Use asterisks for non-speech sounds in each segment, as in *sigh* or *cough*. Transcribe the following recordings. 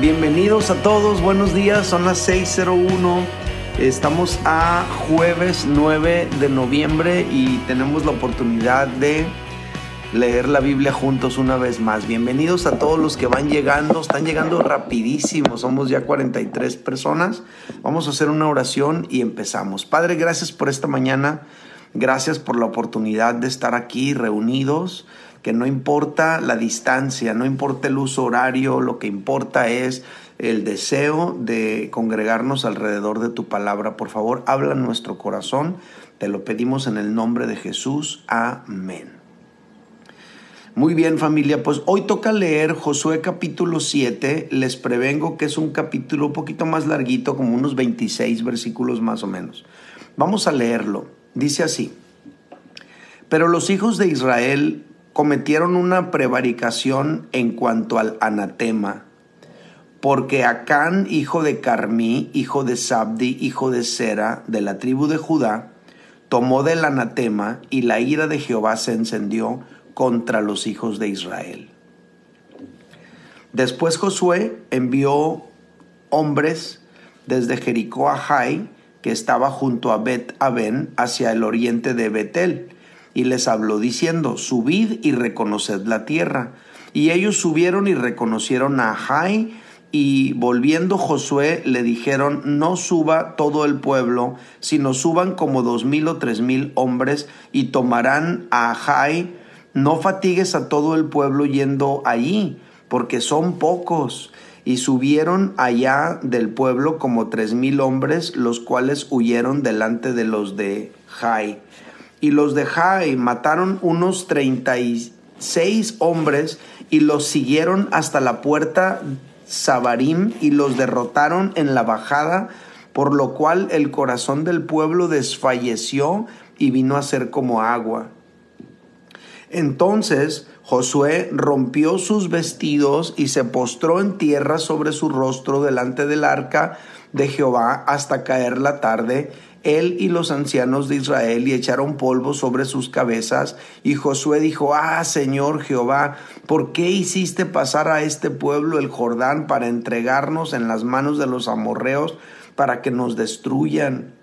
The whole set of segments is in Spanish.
Bienvenidos a todos, buenos días, son las 6.01. Estamos a jueves 9 de noviembre y tenemos la oportunidad de leer la Biblia juntos una vez más. Bienvenidos a todos los que van llegando, están llegando rapidísimo, somos ya 43 personas. Vamos a hacer una oración y empezamos. Padre, gracias por esta mañana, gracias por la oportunidad de estar aquí reunidos que no importa la distancia, no importa el uso horario, lo que importa es el deseo de congregarnos alrededor de tu palabra. Por favor, habla en nuestro corazón. Te lo pedimos en el nombre de Jesús. Amén. Muy bien familia, pues hoy toca leer Josué capítulo 7. Les prevengo que es un capítulo un poquito más larguito, como unos 26 versículos más o menos. Vamos a leerlo. Dice así. Pero los hijos de Israel cometieron una prevaricación en cuanto al anatema, porque Acán, hijo de Carmí, hijo de Sabdi, hijo de Sera, de la tribu de Judá, tomó del anatema y la ira de Jehová se encendió contra los hijos de Israel. Después Josué envió hombres desde Jericó a Jai, que estaba junto a Bet Aben, hacia el oriente de Betel, y les habló diciendo, subid y reconoced la tierra. Y ellos subieron y reconocieron a Jai, y volviendo Josué le dijeron, no suba todo el pueblo, sino suban como dos mil o tres mil hombres y tomarán a Jai. No fatigues a todo el pueblo yendo allí, porque son pocos. Y subieron allá del pueblo como tres mil hombres, los cuales huyeron delante de los de Jai y los de Jai mataron unos 36 hombres y los siguieron hasta la puerta Sabarim y los derrotaron en la bajada, por lo cual el corazón del pueblo desfalleció y vino a ser como agua. Entonces Josué rompió sus vestidos y se postró en tierra sobre su rostro delante del arca de Jehová hasta caer la tarde, él y los ancianos de Israel y echaron polvo sobre sus cabezas. Y Josué dijo, ah, Señor Jehová, ¿por qué hiciste pasar a este pueblo el Jordán para entregarnos en las manos de los amorreos para que nos destruyan?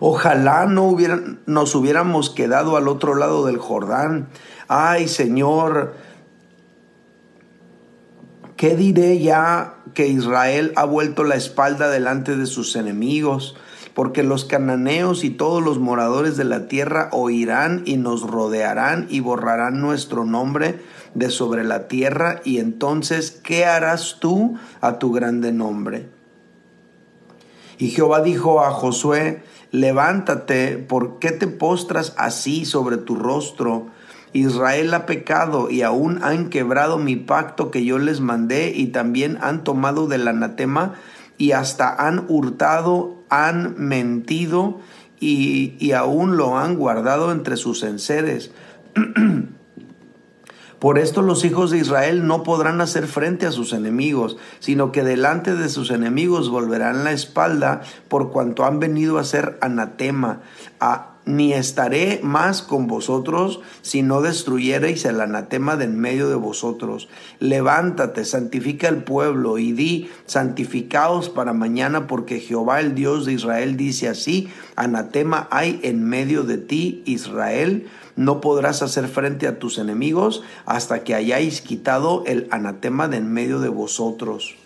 Ojalá no hubieran, nos hubiéramos quedado al otro lado del Jordán. Ay, Señor, ¿qué diré ya que Israel ha vuelto la espalda delante de sus enemigos? Porque los cananeos y todos los moradores de la tierra oirán y nos rodearán y borrarán nuestro nombre de sobre la tierra, y entonces, ¿qué harás tú a tu grande nombre? Y Jehová dijo a Josué, levántate, ¿por qué te postras así sobre tu rostro? Israel ha pecado y aún han quebrado mi pacto que yo les mandé y también han tomado del anatema y hasta han hurtado han mentido y, y aún lo han guardado entre sus enseres. *clears throat* Por esto los hijos de Israel no podrán hacer frente a sus enemigos, sino que delante de sus enemigos volverán la espalda por cuanto han venido a ser anatema, a ni estaré más con vosotros si no destruyereis el anatema de en medio de vosotros. Levántate, santifica el pueblo y di, santificaos para mañana, porque Jehová el Dios de Israel dice así, anatema hay en medio de ti, Israel, no podrás hacer frente a tus enemigos hasta que hayáis quitado el anatema de en medio de vosotros.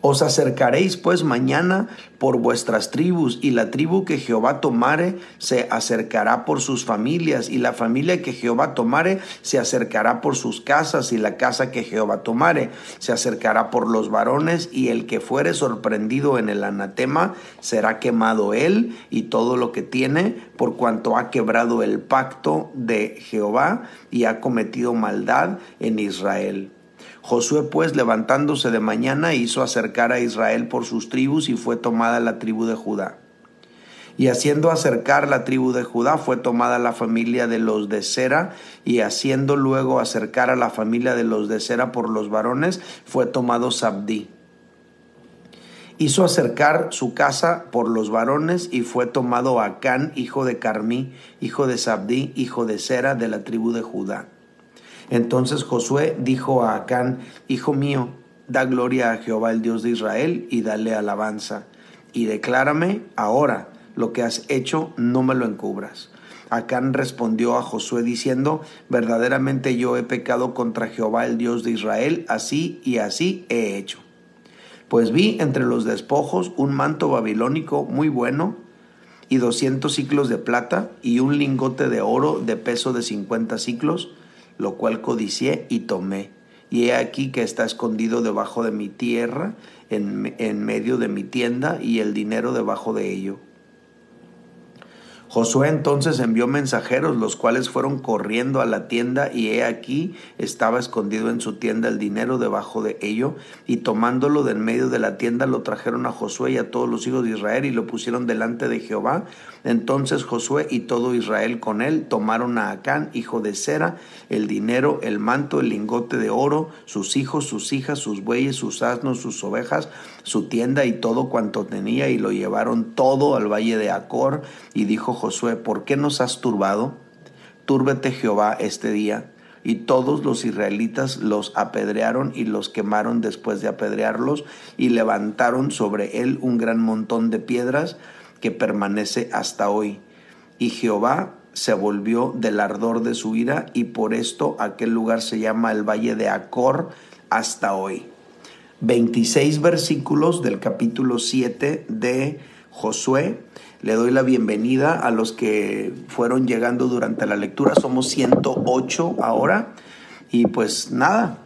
Os acercaréis pues mañana por vuestras tribus, y la tribu que Jehová tomare se acercará por sus familias, y la familia que Jehová tomare se acercará por sus casas, y la casa que Jehová tomare se acercará por los varones, y el que fuere sorprendido en el anatema será quemado él y todo lo que tiene, por cuanto ha quebrado el pacto de Jehová y ha cometido maldad en Israel. Josué pues levantándose de mañana hizo acercar a Israel por sus tribus y fue tomada la tribu de Judá. Y haciendo acercar la tribu de Judá fue tomada la familia de los de Sera, y haciendo luego acercar a la familia de los de Sera por los varones fue tomado Sabdí. Hizo acercar su casa por los varones y fue tomado Acán, hijo de Carmí, hijo de Sabdí, hijo de Sera, de la tribu de Judá. Entonces Josué dijo a Acán, Hijo mío, da gloria a Jehová el Dios de Israel y dale alabanza. Y declárame ahora lo que has hecho, no me lo encubras. Acán respondió a Josué diciendo, verdaderamente yo he pecado contra Jehová el Dios de Israel, así y así he hecho. Pues vi entre los despojos un manto babilónico muy bueno y doscientos ciclos de plata y un lingote de oro de peso de cincuenta ciclos, lo cual codicié y tomé. Y he aquí que está escondido debajo de mi tierra, en, en medio de mi tienda, y el dinero debajo de ello. Josué entonces envió mensajeros, los cuales fueron corriendo a la tienda, y he aquí estaba escondido en su tienda el dinero debajo de ello, y tomándolo del medio de la tienda lo trajeron a Josué y a todos los hijos de Israel y lo pusieron delante de Jehová. Entonces Josué y todo Israel con él tomaron a Acán, hijo de Sera, el dinero, el manto, el lingote de oro, sus hijos, sus hijas, sus bueyes, sus asnos, sus ovejas, su tienda y todo cuanto tenía, y lo llevaron todo al valle de Acor, y dijo Josué, ¿por qué nos has turbado? Túrbete Jehová este día. Y todos los israelitas los apedrearon y los quemaron después de apedrearlos y levantaron sobre él un gran montón de piedras que permanece hasta hoy. Y Jehová se volvió del ardor de su ira y por esto aquel lugar se llama el Valle de Acor hasta hoy. 26 versículos del capítulo 7 de Josué le doy la bienvenida a los que fueron llegando durante la lectura. Somos 108 ahora. Y pues nada,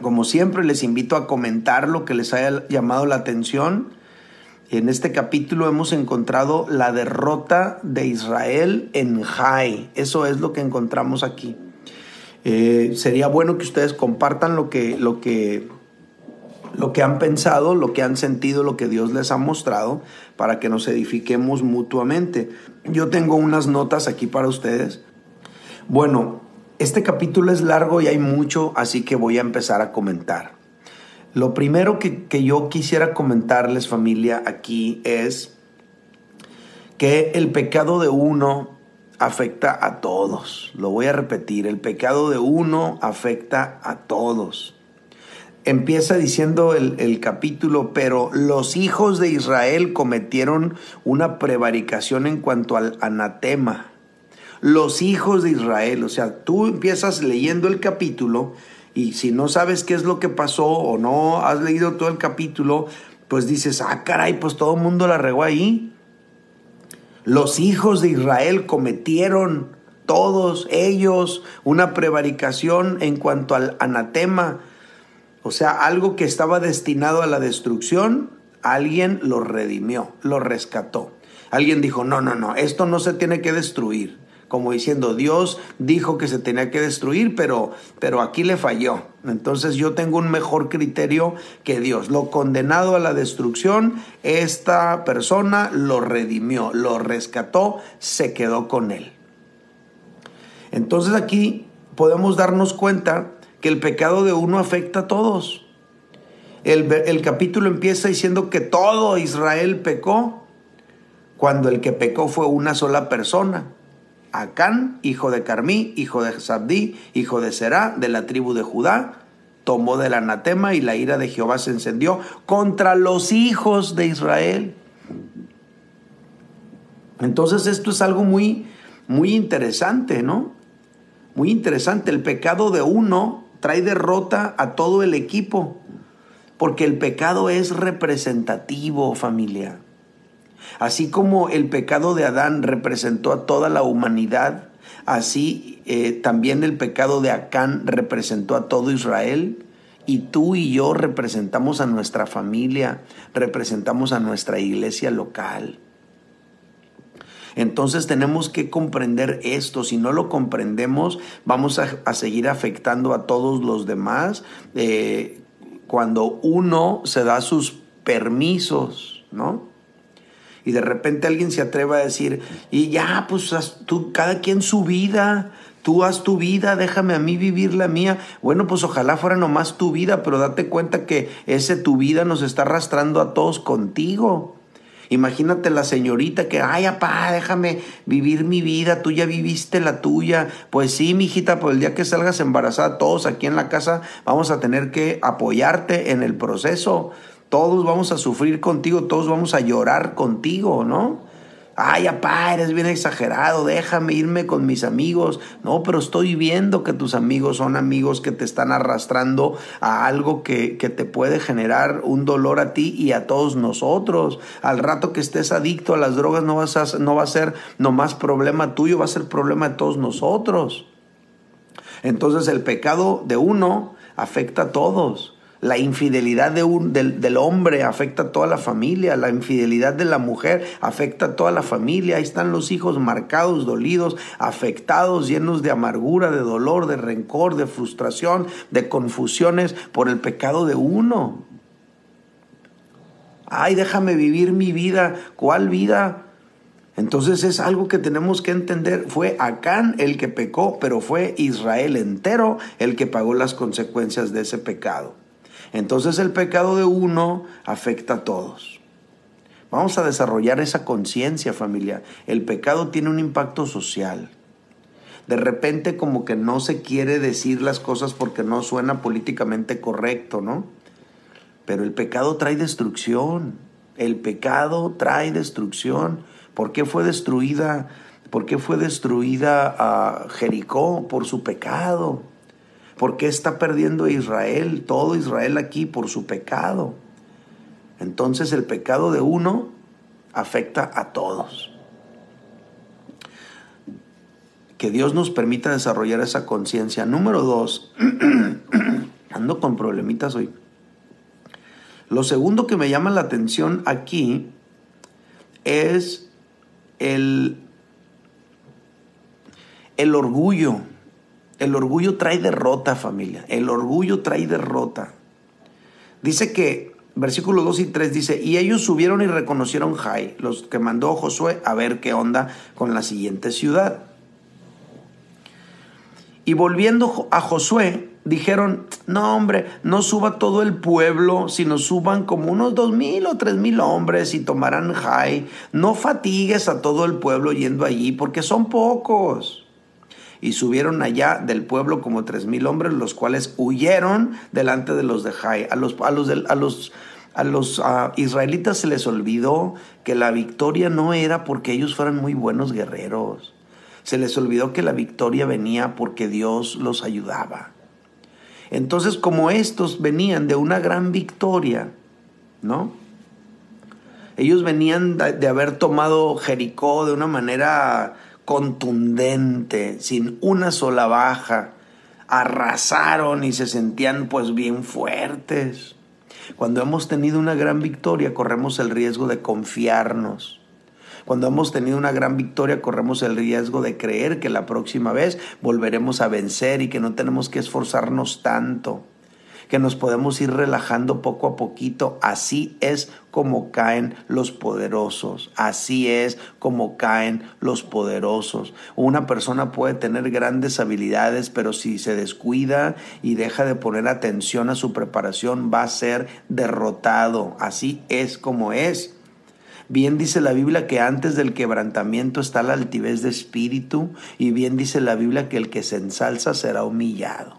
como siempre les invito a comentar lo que les haya llamado la atención. En este capítulo hemos encontrado la derrota de Israel en Jai. Eso es lo que encontramos aquí. Eh, sería bueno que ustedes compartan lo que, lo que lo que han pensado, lo que han sentido, lo que Dios les ha mostrado, para que nos edifiquemos mutuamente. Yo tengo unas notas aquí para ustedes. Bueno, este capítulo es largo y hay mucho, así que voy a empezar a comentar. Lo primero que, que yo quisiera comentarles familia aquí es que el pecado de uno afecta a todos. Lo voy a repetir, el pecado de uno afecta a todos empieza diciendo el, capítulo, pero los hijos de Israel cometieron una prevaricación en cuanto al anatema. Los hijos de Israel, o sea, tú empiezas leyendo el capítulo y si no sabes qué es lo que pasó o no has leído todo el capítulo, pues dices, ah, caray, pues todo el mundo la regó ahí. Los hijos de Israel cometieron, todos ellos, una prevaricación en cuanto al anatema o sea, algo que estaba destinado a la destrucción, alguien lo redimió, lo rescató. Alguien dijo, no, no, no, esto no se tiene que destruir. Como diciendo, Dios dijo que se tenía que destruir, pero, pero aquí le falló. Entonces yo tengo un mejor criterio que Dios. Lo condenado a la destrucción, esta persona lo redimió, lo rescató, se quedó con él. Entonces aquí podemos darnos cuenta que el pecado de uno afecta a todos. El, capítulo empieza diciendo que todo Israel pecó, cuando el que pecó fue una sola persona. Acán, hijo de Carmí, hijo de Sabdí, hijo de Será, de la tribu de Judá, tomó del anatema y la ira de Jehová se encendió contra los hijos de Israel. Entonces esto es algo muy, muy interesante, ¿no? Muy interesante. El pecado de uno trae derrota a todo el equipo, porque el pecado es representativo, familia. Así como el pecado de Adán representó a toda la humanidad, así eh, también el pecado de Acán representó a todo Israel. Y tú y yo representamos a nuestra familia, representamos a nuestra iglesia local. Entonces tenemos que comprender esto. Si no lo comprendemos, vamos a, seguir afectando a todos los demás. Eh, cuando uno se da sus permisos, ¿no? Y de repente alguien se atreve a decir, y ya, pues tú, cada quien su vida, tú haz tu vida, déjame a mí vivir la mía. Bueno, pues ojalá fuera nomás tu vida, pero date cuenta que ese tu vida nos está arrastrando a todos contigo. Imagínate la señorita que, ay, papá, déjame vivir mi vida, tú ya viviste la tuya. Pues sí, mijita, pues el día que salgas embarazada, todos aquí en la casa vamos a tener que apoyarte en el proceso. Todos vamos a sufrir contigo, todos vamos a llorar contigo, ¿no? ay, papá, eres bien exagerado, déjame irme con mis amigos. No, pero estoy viendo que tus amigos son amigos que te están arrastrando a algo que, que te puede generar un dolor a ti y a todos nosotros. Al rato que estés adicto a las drogas no, vas a, no va a ser nomás problema tuyo, va a ser problema de todos nosotros. Entonces el pecado de uno afecta a todos. La infidelidad de un, del, del, hombre afecta a toda la familia, la infidelidad de la mujer afecta a toda la familia. Ahí están los hijos marcados, dolidos, afectados, llenos de amargura, de dolor, de rencor, de frustración, de confusiones por el pecado de uno. Ay, déjame vivir mi vida. ¿Cuál vida? Entonces es algo que tenemos que entender. Fue Acán el que pecó, pero fue Israel entero el que pagó las consecuencias de ese pecado. Entonces el pecado de uno afecta a todos. Vamos a desarrollar esa conciencia familia. El pecado tiene un impacto social. De repente como que no se quiere decir las cosas porque no suena políticamente correcto, ¿no? Pero el pecado trae destrucción. El pecado trae destrucción. ¿Por qué fue destruida? ¿Por qué fue destruida a Jericó? Por su pecado. ¿Por qué está perdiendo Israel, todo Israel aquí por su pecado? Entonces el pecado de uno afecta a todos. Que Dios nos permita desarrollar esa conciencia. Número dos, *clears throat* ando con problemitas hoy. Lo segundo que me llama la atención aquí es el, el orgullo. El orgullo trae derrota, familia. El orgullo trae derrota. Dice que, versículos 2 y 3 dice, y ellos subieron y reconocieron Jai, los que mandó Josué a ver qué onda con la siguiente ciudad. Y volviendo a Josué, dijeron, no hombre, no suba todo el pueblo, sino suban como unos dos mil o tres mil hombres y tomarán Jai. No fatigues a todo el pueblo yendo allí, porque son pocos y subieron allá del pueblo como tres mil hombres, los cuales huyeron delante de los de Jai. A los, a los, a los, a los ah, israelitas se les olvidó que la victoria no era porque ellos fueran muy buenos guerreros. Se les olvidó que la victoria venía porque Dios los ayudaba. Entonces, como estos venían de una gran victoria, ¿no? Ellos venían de haber tomado Jericó de una manera contundente, sin una sola baja. Arrasaron y se sentían pues bien fuertes. Cuando hemos tenido una gran victoria corremos el riesgo de confiarnos. Cuando hemos tenido una gran victoria corremos el riesgo de creer que la próxima vez volveremos a vencer y que no tenemos que esforzarnos tanto que nos podemos ir relajando poco a poquito. Así es como caen los poderosos. Así es como caen los poderosos. Una persona puede tener grandes habilidades, pero si se descuida y deja de poner atención a su preparación, va a ser derrotado. Así es como es. Bien dice la Biblia que antes del quebrantamiento está la altivez de espíritu y bien dice la Biblia que el que se ensalza será humillado.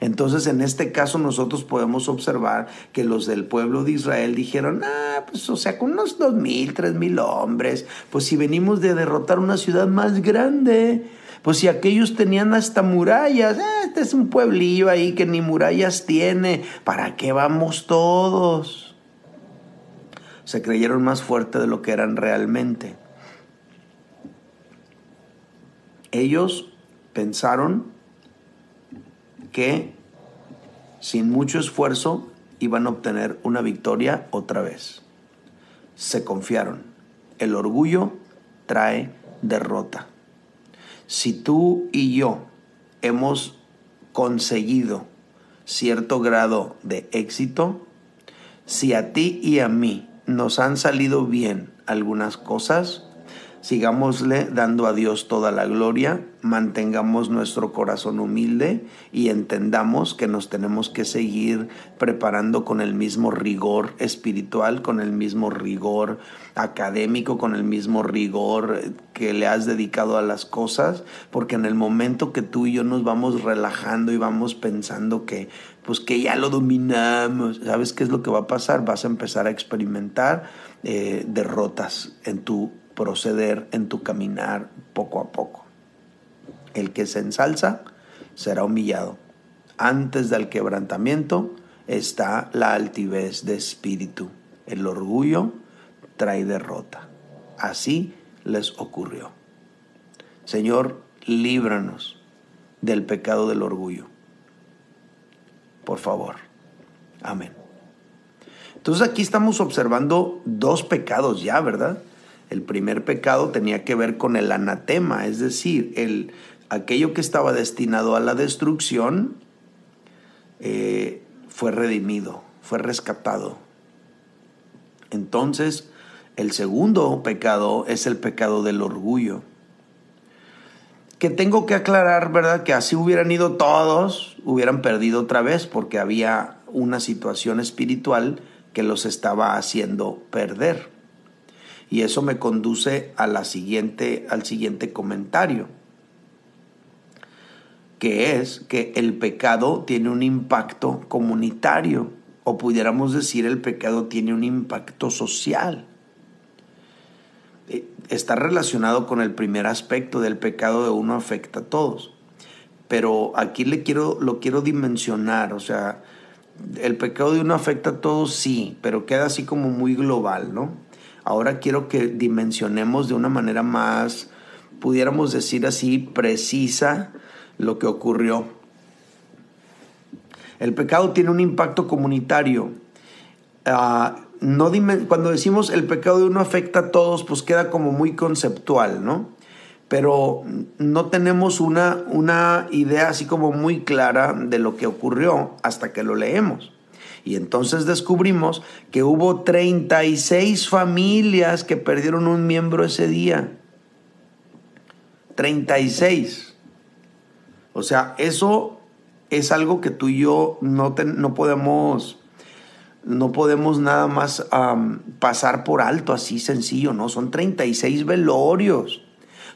Entonces, en este caso, nosotros podemos observar que los del pueblo de Israel dijeron, ah, pues, o sea, con unos dos mil, tres mil hombres, pues si venimos de derrotar una ciudad más grande, pues si aquellos tenían hasta murallas, ah, este es un pueblillo ahí que ni murallas tiene, ¿para qué vamos todos? Se creyeron más fuertes de lo que eran realmente. Ellos pensaron que sin mucho esfuerzo iban a obtener una victoria otra vez. Se confiaron. El orgullo trae derrota. Si tú y yo hemos conseguido cierto grado de éxito, si a ti y a mí nos han salido bien algunas cosas, sigámosle dando a Dios toda la gloria, mantengamos nuestro corazón humilde y entendamos que nos tenemos que seguir preparando con el mismo rigor espiritual, con el mismo rigor académico, con el mismo rigor que le has dedicado a las cosas, porque en el momento que tú y yo nos vamos relajando y vamos pensando que pues que ya lo dominamos, ¿sabes qué es lo que va a pasar? Vas a empezar a experimentar eh, derrotas en tu proceder, en tu caminar poco a poco. El que se ensalza será humillado. Antes del quebrantamiento está la altivez de espíritu. El orgullo trae derrota. Así les ocurrió. Señor, líbranos del pecado del orgullo. Por favor. Amén. Entonces aquí estamos observando dos pecados ya, ¿verdad? El primer pecado tenía que ver con el anatema, es decir, el, aquello que estaba destinado a la destrucción eh, fue redimido, fue rescatado. Entonces, el segundo pecado es el pecado del orgullo. Que tengo que aclarar, ¿verdad? Que así hubieran ido todos, hubieran perdido otra vez porque había una situación espiritual que los estaba haciendo perder. Y eso me conduce a la siguiente, al siguiente comentario, que es que el pecado tiene un impacto comunitario, o pudiéramos decir el pecado tiene un impacto social. Eh, está relacionado con el primer aspecto del pecado de uno afecta a todos. Pero aquí le quiero, lo quiero dimensionar, o sea, el pecado de uno afecta a todos, sí, pero queda así como muy global, ¿no? Ahora quiero que dimensionemos de una manera más, pudiéramos decir así, precisa lo que ocurrió. El pecado tiene un impacto comunitario. Ah, no cuando decimos el pecado de uno afecta a todos, pues queda como muy conceptual, ¿no? Pero no tenemos una, una idea así como muy clara de lo que ocurrió hasta que lo leemos. Y entonces descubrimos que hubo 36 familias que perdieron un miembro ese día. 36. O sea, eso es algo que tú y yo no, no podemos no podemos nada más pasar por alto así sencillo, ¿no? Son 36 velorios,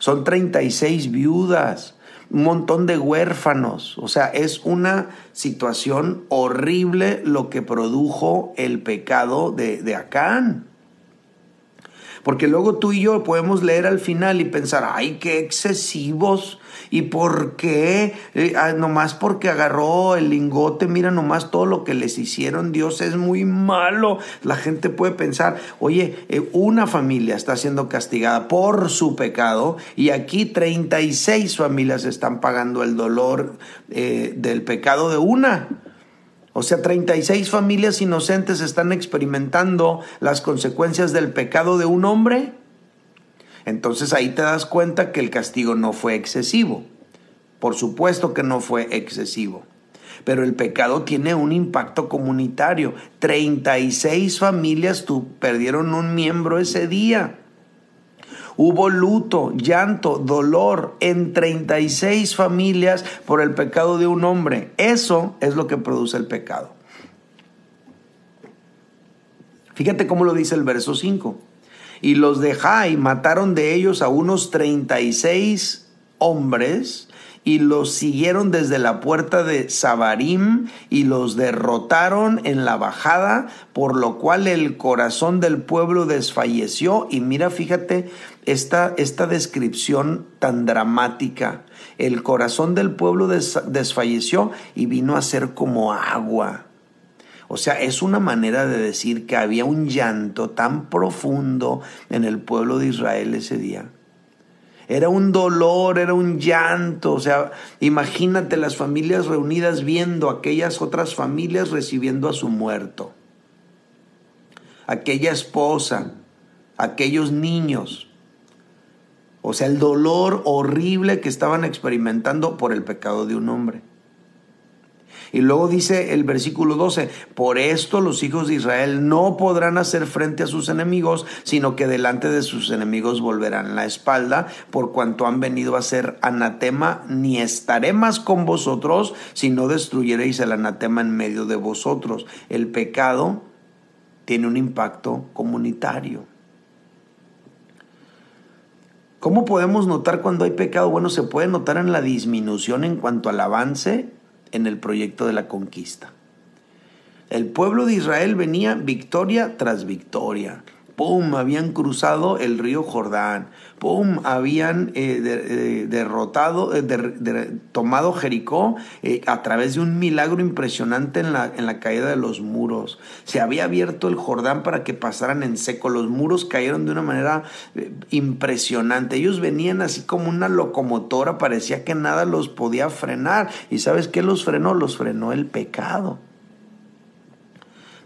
son 36 viudas, un montón de huérfanos. O sea, es una situación horrible lo que produjo el pecado de, de Acán. Porque luego tú y yo podemos leer al final y pensar, ay, qué excesivos. ¿Y por qué? Eh, ah, nomás porque agarró el lingote, mira nomás todo lo que les hicieron. Dios es muy malo. La gente puede pensar, oye, eh, una familia está siendo castigada por su pecado y aquí 36 familias están pagando el dolor eh, del pecado de una. O sea, 36 familias inocentes están experimentando las consecuencias del pecado de un hombre. Entonces ahí te das cuenta que el castigo no fue excesivo. Por supuesto que no fue excesivo. Pero el pecado tiene un impacto comunitario. 36 familias perdieron un miembro ese día. Hubo luto, llanto, dolor en 36 familias por el pecado de un hombre. Eso es lo que produce el pecado. Fíjate cómo lo dice el verso 5. Y los de Jai mataron de ellos a unos 36 hombres y los siguieron desde la puerta de Sabarim y los derrotaron en la bajada, por lo cual el corazón del pueblo desfalleció. Y mira, fíjate esta, esta descripción tan dramática. El corazón del pueblo desfalleció y vino a ser como agua. O sea, es una manera de decir que había un llanto tan profundo en el pueblo de Israel ese día era un dolor, era un llanto. O sea, imagínate las familias reunidas viendo aquellas otras familias recibiendo a su muerto. Aquella esposa, aquellos niños. O sea, el dolor horrible que estaban experimentando por el pecado de un hombre. Y luego dice el versículo 12, por esto los hijos de Israel no podrán hacer frente a sus enemigos, sino que delante de sus enemigos volverán la espalda, por cuanto han venido a ser anatema, ni estaré más con vosotros, si no destruyereis el anatema en medio de vosotros. El pecado tiene un impacto comunitario. ¿Cómo podemos notar cuando hay pecado? Bueno, se puede notar en la disminución en cuanto al avance en el proyecto de la conquista. El pueblo de Israel venía victoria tras victoria. ¡Pum! Habían cruzado el río Jordán. ¡Pum! Habían eh, eh, derrotado, eh, tomado Jericó a través de un milagro impresionante en la, en la caída de los muros. Se había abierto el Jordán para que pasaran en seco. Los muros cayeron de una manera impresionante. Ellos venían así como una locomotora. Parecía que nada los podía frenar. ¿Y sabes qué los frenó? Los frenó el pecado.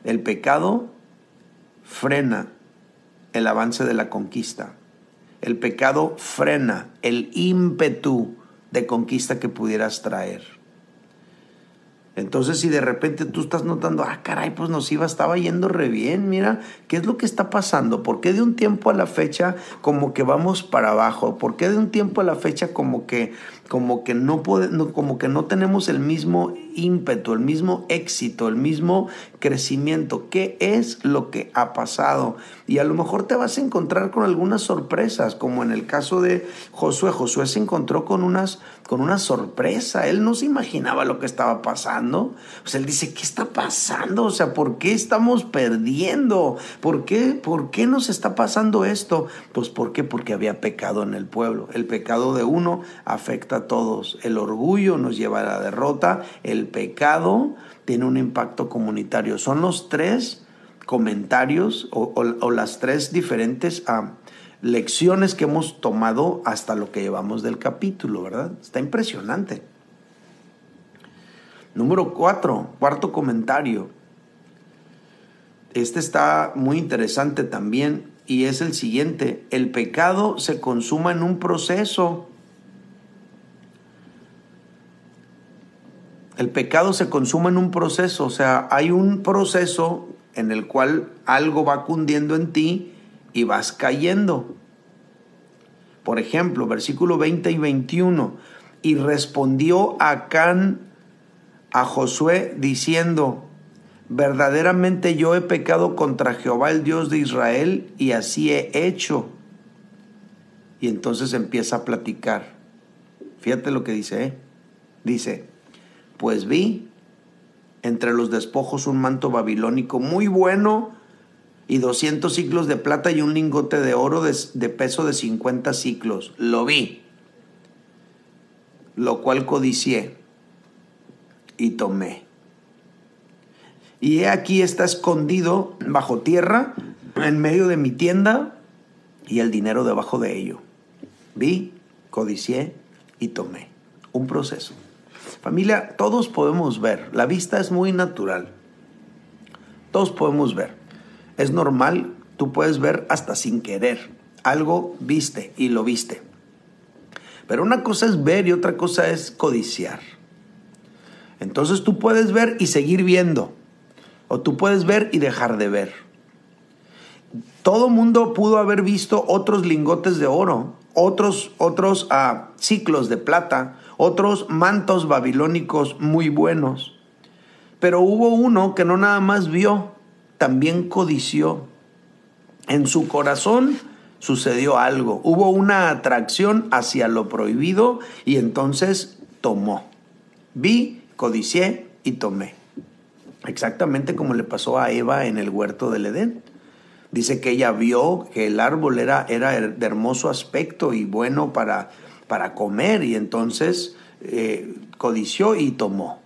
El pecado frena el avance de la conquista. El pecado frena el ímpetu de conquista que pudieras traer. Entonces, si de repente tú estás notando, ah, caray, pues nos iba, estaba yendo re bien, mira, ¿qué es lo que está pasando? ¿Por qué de un tiempo a la fecha como que vamos para abajo? ¿Por qué de un tiempo a la fecha como que como que no, puede, como que no tenemos el mismo ímpetu, el mismo éxito, el mismo crecimiento. ¿Qué es lo que ha pasado? Y a lo mejor te vas a encontrar con algunas sorpresas, como en el caso de Josué. Josué se encontró con unas con una sorpresa. Él no se imaginaba lo que estaba pasando. Pues él dice, ¿qué está pasando? O sea, ¿por qué estamos perdiendo? ¿Por qué, ¿Por qué nos está pasando esto? Pues ¿por qué? Porque había pecado en el pueblo. El pecado de uno todos. El orgullo nos lleva a la derrota. El pecado tiene un impacto comunitario. Son los tres comentarios o, las tres diferentes... Ah, lecciones que hemos tomado hasta lo que llevamos del capítulo, ¿verdad? Está impresionante. Número cuatro, cuarto comentario. Este está muy interesante también y es el siguiente. El pecado se consuma en un proceso. El pecado se consuma en un proceso, o sea, hay un proceso en el cual algo va cundiendo en ti y vas cayendo. Por ejemplo, versículo 20 y 21. Y respondió Acán a Josué diciendo, verdaderamente yo he pecado contra Jehová el Dios de Israel y así he hecho. Y entonces empieza a platicar. Fíjate lo que dice, ¿eh? Dice, pues vi entre los despojos un manto babilónico muy bueno y 200 ciclos de plata y un lingote de oro de, peso de 50 ciclos. Lo vi, lo cual codicié y tomé. Y he aquí está escondido bajo tierra, en medio de mi tienda, y el dinero debajo de ello. Vi, codicié y tomé. Un proceso. Familia, todos podemos ver. La vista es muy natural. Todos podemos ver. Es normal, tú puedes ver hasta sin querer. Algo viste y lo viste. Pero una cosa es ver y otra cosa es codiciar. Entonces tú puedes ver y seguir viendo. O tú puedes ver y dejar de ver. Todo mundo pudo haber visto otros lingotes de oro, otros, otros ah, ciclos de plata, otros mantos babilónicos muy buenos. Pero hubo uno que no nada más vio, también codició. En su corazón sucedió algo, hubo una atracción hacia lo prohibido y entonces tomó. Vi, codicié y tomé. Exactamente como le pasó a Eva en el huerto del Edén. Dice que ella vio que el árbol era, era de hermoso aspecto y bueno para, para comer y entonces eh, codició y tomó.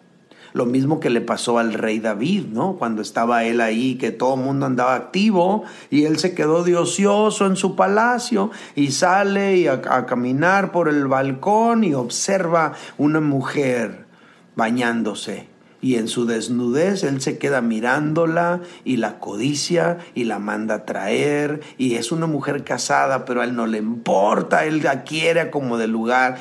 Lo mismo que le pasó al rey David, ¿no? Cuando estaba él ahí, que todo el mundo andaba activo y él se quedó de ocioso en su palacio y sale a, a caminar por el balcón y observa una mujer bañándose. Y en su desnudez él se queda mirándola y la codicia y la manda a traer. Y es una mujer casada, pero a él no le importa, él la quiere como de lugar,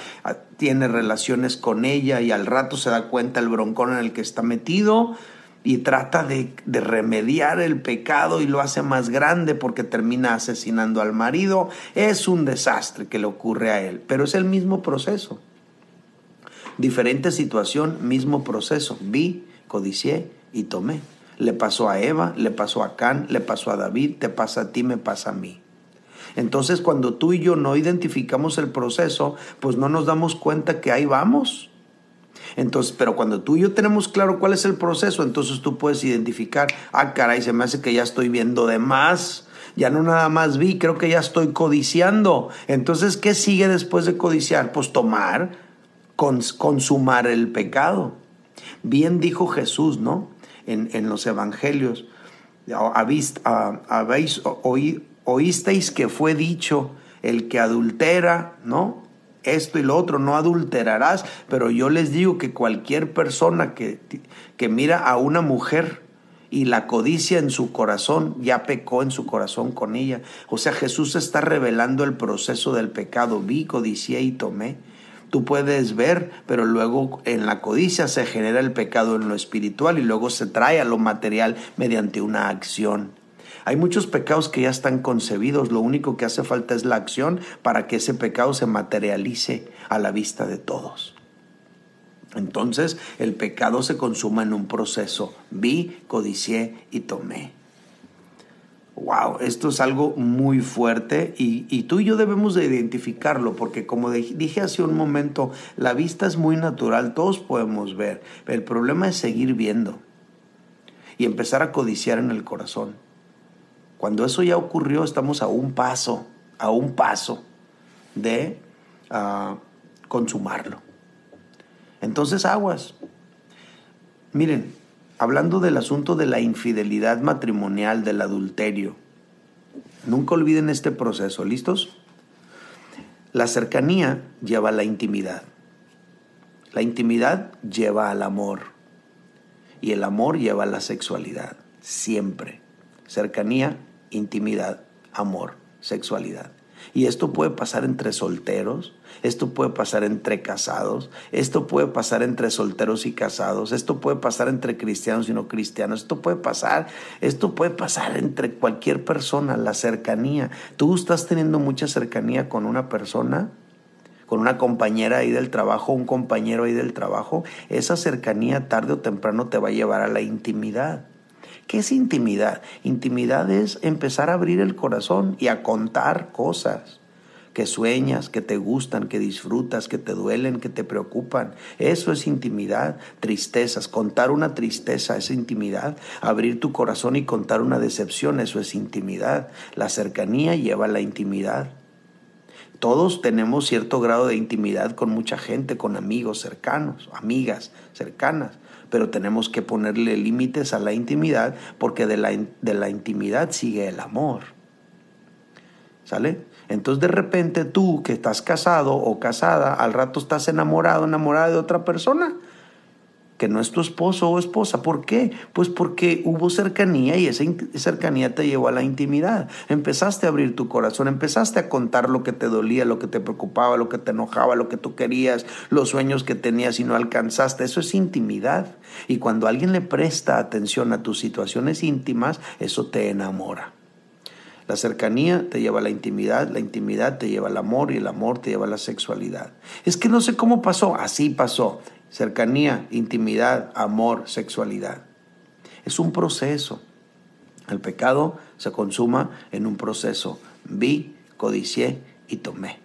tiene relaciones con ella y al rato se da cuenta el broncón en el que está metido y trata de, de, remediar el pecado y lo hace más grande porque termina asesinando al marido. Es un desastre que le ocurre a él, pero es el mismo proceso. Diferente situación, mismo proceso. Vi, codicié y tomé. Le pasó a Eva, le pasó a Can, le pasó a David, te pasa a ti, me pasa a mí. Entonces cuando tú y yo no identificamos el proceso, pues no nos damos cuenta que ahí vamos. Entonces, pero cuando tú y yo tenemos claro cuál es el proceso, entonces tú puedes identificar, ah, caray, se me hace que ya estoy viendo de más. Ya no nada más vi, creo que ya estoy codiciando. Entonces, ¿qué sigue después de codiciar? Pues tomar consumar el pecado. Bien dijo Jesús, ¿no? En, los evangelios. Habéis, habéis oísteis que fue dicho, el que adultera, ¿no? Esto y lo otro, no adulterarás, pero yo les digo que cualquier persona que, que mira a una mujer y la codicia en su corazón, ya pecó en su corazón con ella. O sea, Jesús está revelando el proceso del pecado. Vi, codicié y tomé. Tú puedes ver, pero luego en la codicia se genera el pecado en lo espiritual y luego se trae a lo material mediante una acción. Hay muchos pecados que ya están concebidos, lo único que hace falta es la acción para que ese pecado se materialice a la vista de todos. Entonces el pecado se consuma en un proceso. Vi, codicié y tomé wow, esto es algo muy fuerte y, tú y yo debemos de identificarlo porque como dije hace un momento, la vista es muy natural, todos podemos ver, el problema es seguir viendo y empezar a codiciar en el corazón. Cuando eso ya ocurrió, estamos a un paso, a un paso de ah, consumarlo. Entonces, aguas. Miren, hablando del asunto de la infidelidad matrimonial, del adulterio. Nunca olviden este proceso, ¿listos? La cercanía lleva a la intimidad. La intimidad lleva al amor. Y el amor lleva a la sexualidad. Siempre. Cercanía, intimidad, amor, sexualidad. Y esto puede pasar entre solteros, esto puede pasar entre casados, esto puede pasar entre solteros y casados, esto puede pasar entre cristianos y no cristianos, esto puede pasar, esto puede pasar entre cualquier persona, la cercanía. Tú estás teniendo mucha cercanía con una persona, con una compañera ahí del trabajo, un compañero ahí del trabajo, esa cercanía tarde o temprano te va a llevar a la intimidad. ¿Qué es intimidad? Intimidad es empezar a abrir el corazón y a contar cosas que sueñas, que te gustan, que disfrutas, que te duelen, que te preocupan. Eso es intimidad, tristezas. Contar una tristeza es intimidad. Abrir tu corazón y contar una decepción, eso es intimidad. La cercanía lleva a la intimidad. Todos tenemos cierto grado de intimidad con mucha gente, con amigos cercanos, amigas cercanas pero tenemos que ponerle límites a la intimidad porque de la, de la intimidad sigue el amor. ¿Sale? Entonces de repente tú que estás casado o casada, al rato estás enamorado, enamorada de otra persona que no es tu esposo o esposa. ¿Por qué? Pues porque hubo cercanía y esa cercanía te llevó a la intimidad. Empezaste a abrir tu corazón, empezaste a contar lo que te dolía, lo que te preocupaba, lo que te enojaba, lo que tú querías, los sueños que tenías y no alcanzaste. Eso es intimidad. Y cuando alguien le presta atención a tus situaciones íntimas, eso te enamora. La cercanía te lleva a la intimidad, la intimidad te lleva al amor y el amor te lleva a la sexualidad. Es que no sé cómo pasó, así pasó cercanía, intimidad, amor, sexualidad. Es un proceso. El pecado se consuma en un proceso. Vi, codicié y tomé.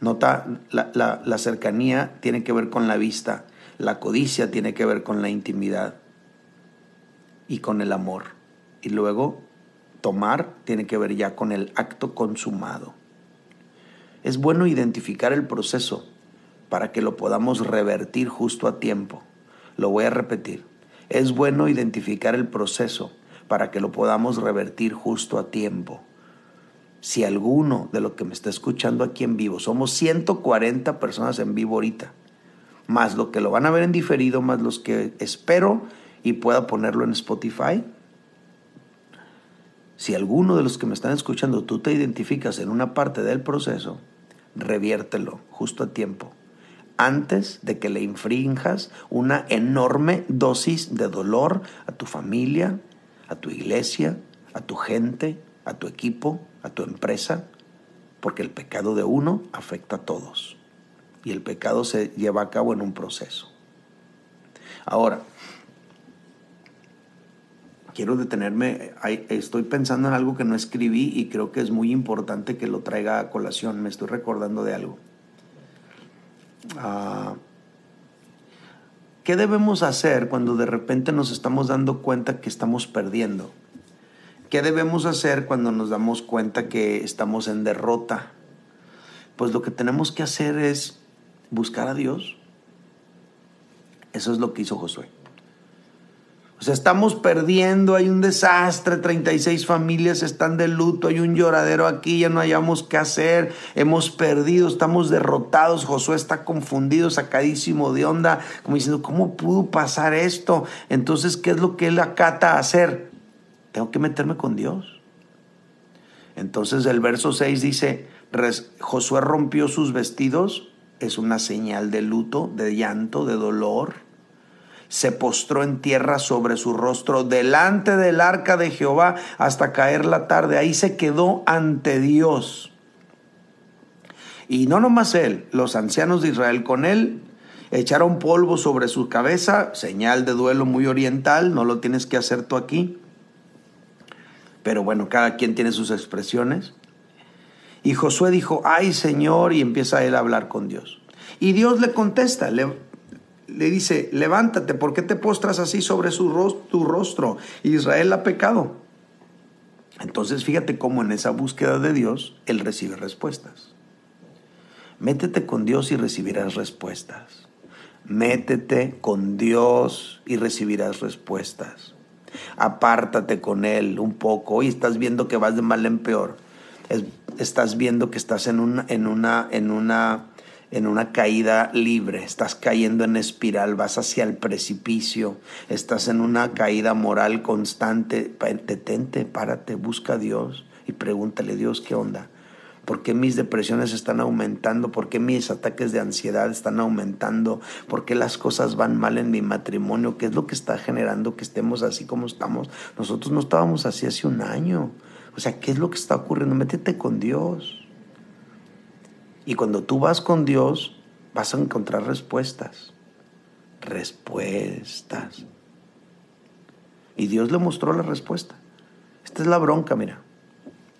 Nota, la, la, cercanía tiene que ver con la vista, la codicia tiene que ver con la intimidad y con el amor. Y luego, tomar tiene que ver ya con el acto consumado. Es bueno identificar el proceso para que lo podamos revertir justo a tiempo. Lo voy a repetir. Es bueno identificar el proceso para que lo podamos revertir justo a tiempo. Si alguno de los que me está escuchando aquí en vivo, somos 140 personas en vivo ahorita, más lo que lo van a ver en diferido, más los que espero y pueda ponerlo en Spotify. Si alguno de los que me están escuchando tú te identificas en una parte del proceso, reviértelo justo a tiempo, antes de que le infrinjas una enorme dosis de dolor a tu familia, a tu iglesia, a tu gente, a tu equipo, a tu empresa, porque el pecado de uno afecta a todos y el pecado se lleva a cabo en un proceso. Ahora, quiero detenerme, estoy pensando en algo que no escribí y creo que es muy importante que lo traiga a colación, me estoy recordando de algo. Ah, ¿Qué debemos hacer cuando de repente nos estamos dando cuenta que estamos perdiendo? ¿Qué debemos hacer cuando nos damos cuenta que estamos en derrota? Pues lo que tenemos que hacer es buscar a Dios. Eso es lo que hizo Josué. O sea, estamos perdiendo, hay un desastre, 36 familias están de luto, hay un lloradero aquí, ya no hayamos qué hacer, hemos perdido, estamos derrotados, Josué está confundido, sacadísimo de onda, como diciendo, ¿cómo pudo pasar esto? Entonces, ¿qué es lo que él acata a hacer? Tengo que meterme con Dios. Entonces el verso 6 dice, Josué rompió sus vestidos, es una señal de luto, de llanto, de dolor se postró en tierra sobre su rostro delante del arca de Jehová hasta caer la tarde. Ahí se quedó ante Dios. Y no nomás él, los ancianos de Israel con él echaron polvo sobre su cabeza, señal de duelo muy oriental, no lo tienes que hacer tú aquí. Pero bueno, cada quien tiene sus expresiones. Y Josué dijo, ay Señor, y empieza él a hablar con Dios. Y Dios le contesta, le, le dice, levántate, ¿por qué te postras así sobre su tu rostro? Israel ha pecado. Entonces fíjate cómo en esa búsqueda de Dios, Él recibe respuestas. Métete con Dios y recibirás respuestas. Métete con Dios y recibirás respuestas. Apártate con Él un poco. Hoy estás viendo que vas de mal en peor. estás viendo que estás en una, en una en una caída libre, estás cayendo en espiral, vas hacia el precipicio, estás en una caída moral constante, detente, párate, busca a Dios y pregúntale, Dios, ¿qué onda? ¿Por qué mis depresiones están aumentando? ¿Por qué mis ataques de ansiedad están aumentando? ¿Por qué las cosas van mal en mi matrimonio? ¿Qué es lo que está generando que estemos así como estamos? Nosotros no estábamos así hace un año. O sea, ¿qué es lo que está ocurriendo? Métete con Dios. Y cuando tú vas con Dios, vas a encontrar respuestas. Respuestas. Y Dios le mostró la respuesta. Esta es la bronca, mira.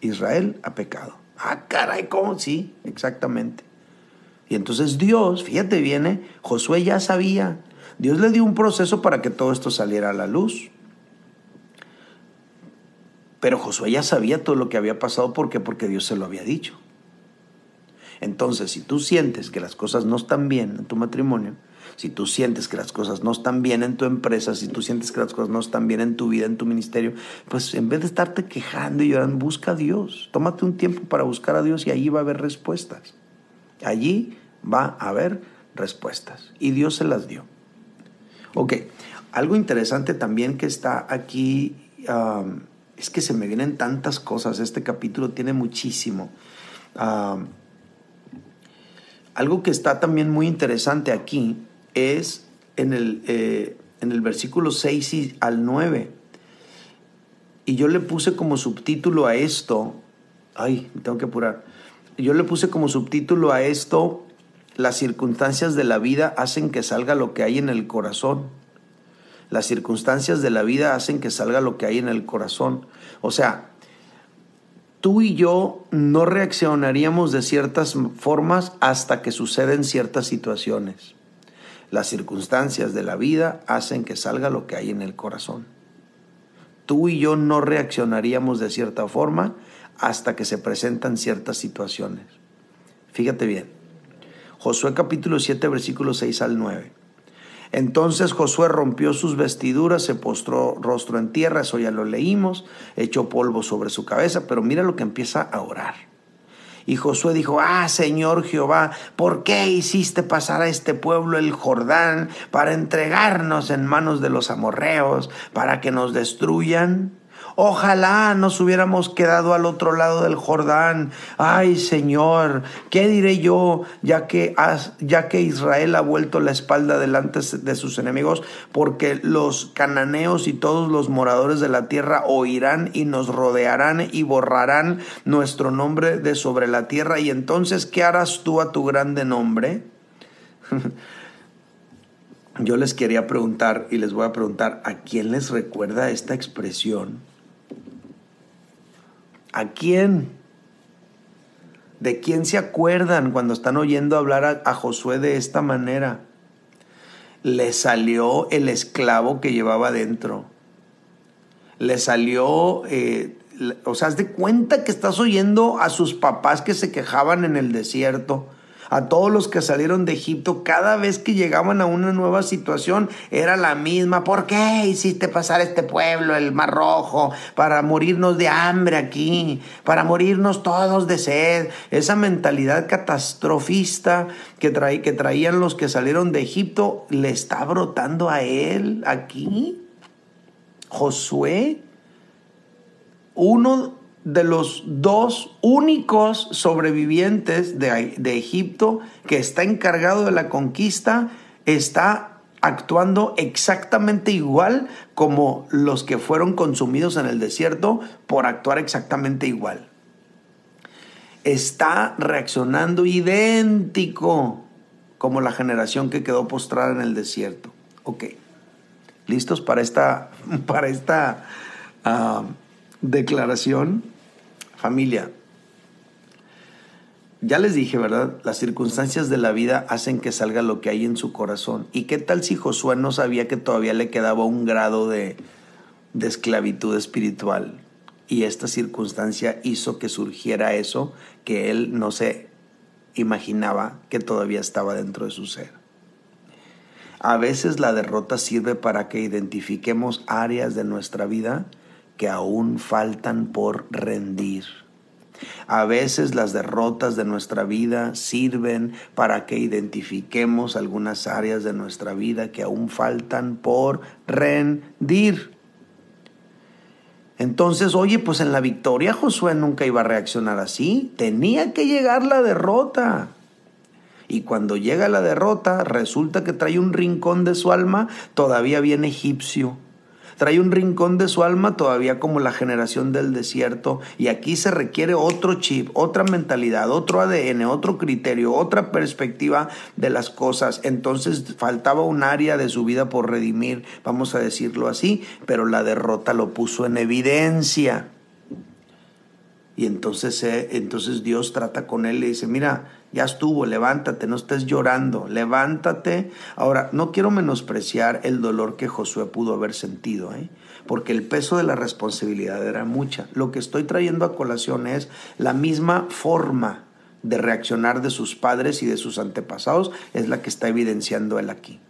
Israel ha pecado. Ah, caray, ¿cómo? Sí, exactamente. Y entonces Dios, fíjate, viene, Josué ya sabía. Dios le dio un proceso para que todo esto saliera a la luz. Pero Josué ya sabía todo lo que había pasado. ¿Por qué? Porque Dios se lo había dicho. Entonces, si tú sientes que las cosas no están bien en tu matrimonio, si tú sientes que las cosas no están bien en tu empresa, si tú sientes que las cosas no están bien en tu vida, en tu ministerio, pues en vez de estarte quejando y llorando, busca a Dios. Tómate un tiempo para buscar a Dios y allí va a haber respuestas. Allí va a haber respuestas. Y Dios se las dio. Ok, algo interesante también que está aquí es que se me vienen tantas cosas. Este capítulo tiene muchísimo. Algo que está también muy interesante aquí es en el, eh, en el versículo 6 al 9. Y yo le puse como subtítulo a esto, ay, me tengo que apurar. Yo le puse como subtítulo a esto, las circunstancias de la vida hacen que salga lo que hay en el corazón. Las circunstancias de la vida hacen que salga lo que hay en el corazón. O sea, tú y yo no reaccionaríamos de ciertas formas hasta que suceden ciertas situaciones. Las circunstancias de la vida hacen que salga lo que hay en el corazón. Tú y yo no reaccionaríamos de cierta forma hasta que se presentan ciertas situaciones. Fíjate bien. Josué capítulo 7 versículos 6 al 9. Entonces Josué rompió sus vestiduras, se postró rostro en tierra, eso ya lo leímos, echó polvo sobre su cabeza, pero mira lo que empieza a orar. Y Josué dijo, ah, Señor Jehová, ¿por qué hiciste pasar a este pueblo el Jordán para entregarnos en manos de los amorreos, para que nos destruyan? Ojalá nos hubiéramos quedado al otro lado del Jordán. Ay, Señor, ¿qué diré yo ya que, ya que Israel ha vuelto la espalda delante de sus enemigos? Porque los cananeos y todos los moradores de la tierra oirán y nos rodearán y borrarán nuestro nombre de sobre la tierra. Y entonces, ¿qué harás tú a tu grande nombre? *laughs* Yo les quería preguntar y les voy a preguntar, ¿a quién les recuerda esta expresión? ¿A quién? ¿De quién se acuerdan cuando están oyendo hablar a, Josué de esta manera? Le salió el esclavo que llevaba dentro. Le salió, eh, o sea, haz de cuenta que estás oyendo a sus papás que se quejaban en el desierto a todos los que salieron de Egipto, cada vez que llegaban a una nueva situación era la misma. ¿Por qué hiciste pasar este pueblo, el Mar Rojo, para morirnos de hambre aquí, para morirnos todos de sed? Esa mentalidad catastrofista que, que traían los que salieron de Egipto, le está brotando a él aquí. Josué, uno de los dos únicos sobrevivientes de, de, Egipto que está encargado de la conquista, está actuando exactamente igual como los que fueron consumidos en el desierto por actuar exactamente igual. Está reaccionando idéntico como la generación que quedó postrada en el desierto. Ok, ¿listos para esta, *laughs* para esta ah, declaración? Familia, ya les dije, ¿verdad? Las circunstancias de la vida hacen que salga lo que hay en su corazón. ¿Y qué tal si Josué no sabía que todavía le quedaba un grado de, de esclavitud espiritual? Y esta circunstancia hizo que surgiera eso que él no se imaginaba que todavía estaba dentro de su ser. A veces la derrota sirve para que identifiquemos áreas de nuestra vida que aún faltan por rendir. A veces las derrotas de nuestra vida sirven para que identifiquemos algunas áreas de nuestra vida que aún faltan por rendir. Entonces, oye, pues en la victoria Josué nunca iba a reaccionar así. Tenía que llegar la derrota. Y cuando llega la derrota, resulta que trae un rincón de su alma todavía bien egipcio trae un rincón de su alma todavía como la generación del desierto y aquí se requiere otro chip, otra mentalidad, otro ADN, otro criterio, otra perspectiva de las cosas. Entonces faltaba un área de su vida por redimir, vamos a decirlo así, pero la derrota lo puso en evidencia. Y entonces, eh, entonces Dios trata con él y le dice, mira, ya estuvo, levántate, no estés llorando, levántate. Ahora, no quiero menospreciar el dolor que Josué pudo haber sentido, ¿eh? porque el peso de la responsabilidad era mucha. Lo que estoy trayendo a colación es la misma forma de reaccionar de sus padres y de sus antepasados, es la que está evidenciando él aquí.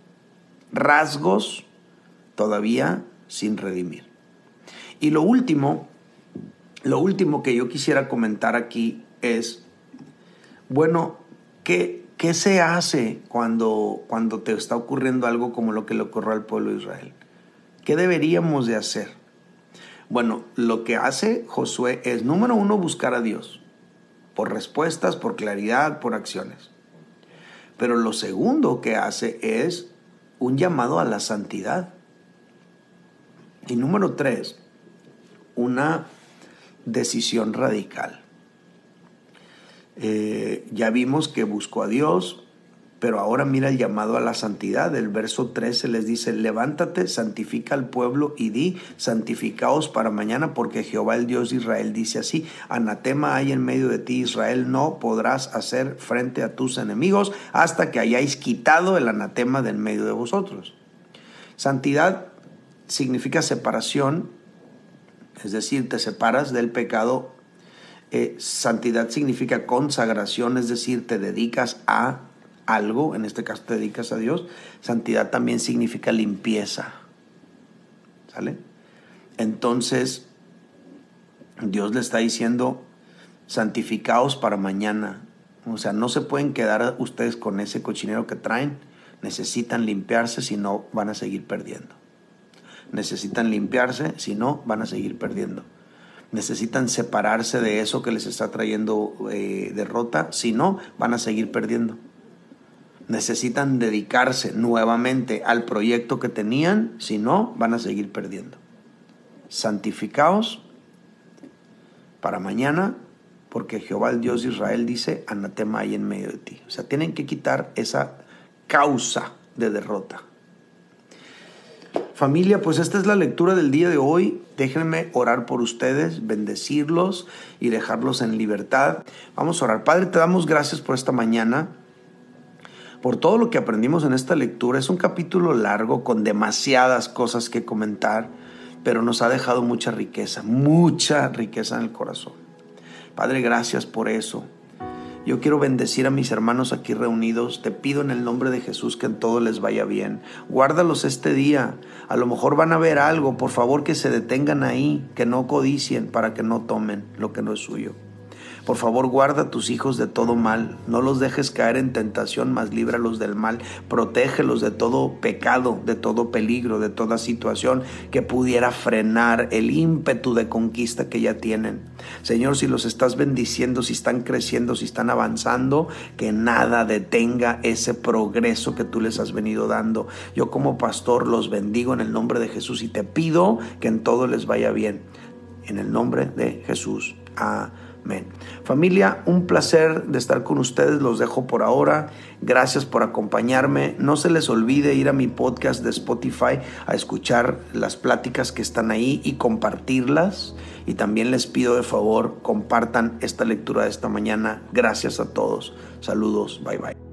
Rasgos todavía sin redimir. Y lo último, lo último que yo quisiera comentar aquí es bueno, ¿qué, qué se hace cuando, cuando te está ocurriendo algo como lo que le ocurrió al pueblo de Israel? ¿Qué deberíamos de hacer? Bueno, lo que hace Josué es, número uno, buscar a Dios, por respuestas, por claridad, por acciones. Pero lo segundo que hace es un llamado a la santidad. Y número tres, una decisión radical. Eh, ya vimos que buscó a Dios, pero ahora mira el llamado a la santidad. El verso 13 les dice, levántate, santifica al pueblo y di, santificaos para mañana, porque Jehová el Dios de Israel dice así, anatema hay en medio de ti, Israel, no podrás hacer frente a tus enemigos hasta que hayáis quitado el anatema del medio de vosotros. Santidad significa separación, es decir, te separas del pecado eh, santidad significa consagración, es decir, te dedicas a algo, en este caso te dedicas a Dios. Santidad también significa limpieza. ¿Sale? Entonces, Dios le está diciendo, santificados para mañana. O sea, no se pueden quedar ustedes con ese cochinero que traen. Necesitan limpiarse, si no van a seguir perdiendo. Necesitan limpiarse, si no van a seguir perdiendo. Necesitan separarse de eso que les está trayendo eh, derrota, si no van a seguir perdiendo. Necesitan dedicarse nuevamente al proyecto que tenían, si no van a seguir perdiendo. Santificaos para mañana porque Jehová el Dios de Israel dice, anatema hay en medio de ti. O sea, tienen que quitar esa causa de derrota. Familia, pues esta es la lectura del día de hoy. Déjenme orar por ustedes, bendecirlos y dejarlos en libertad. Vamos a orar. Padre, te damos gracias por esta mañana, por todo lo que aprendimos en esta lectura. Es un capítulo largo con demasiadas cosas que comentar, pero nos ha dejado mucha riqueza, mucha riqueza en el corazón. Padre, gracias por eso. Yo quiero bendecir a mis hermanos aquí reunidos. Te pido en el nombre de Jesús que en todo les vaya bien. Guárdalos este día. A lo mejor van a ver algo. Por favor que se detengan ahí, que no codicien para que no tomen lo que no es suyo. Por favor, guarda a tus hijos de todo mal. No los dejes caer en tentación, mas líbralos del mal. Protégelos de todo pecado, de todo peligro, de toda situación que pudiera frenar el ímpetu de conquista que ya tienen. Señor, si los estás bendiciendo, si están creciendo, si están avanzando, que nada detenga ese progreso que tú les has venido dando. Yo como pastor los bendigo en el nombre de Jesús y te pido que en todo les vaya bien. En el nombre de Jesús. Amén. Amén. Familia, un placer de estar con ustedes. Los dejo por ahora. Gracias por acompañarme. No se les olvide ir a mi podcast de Spotify a escuchar las pláticas que están ahí y compartirlas. Y también les pido de favor, compartan esta lectura de esta mañana. Gracias a todos. Saludos. Bye bye.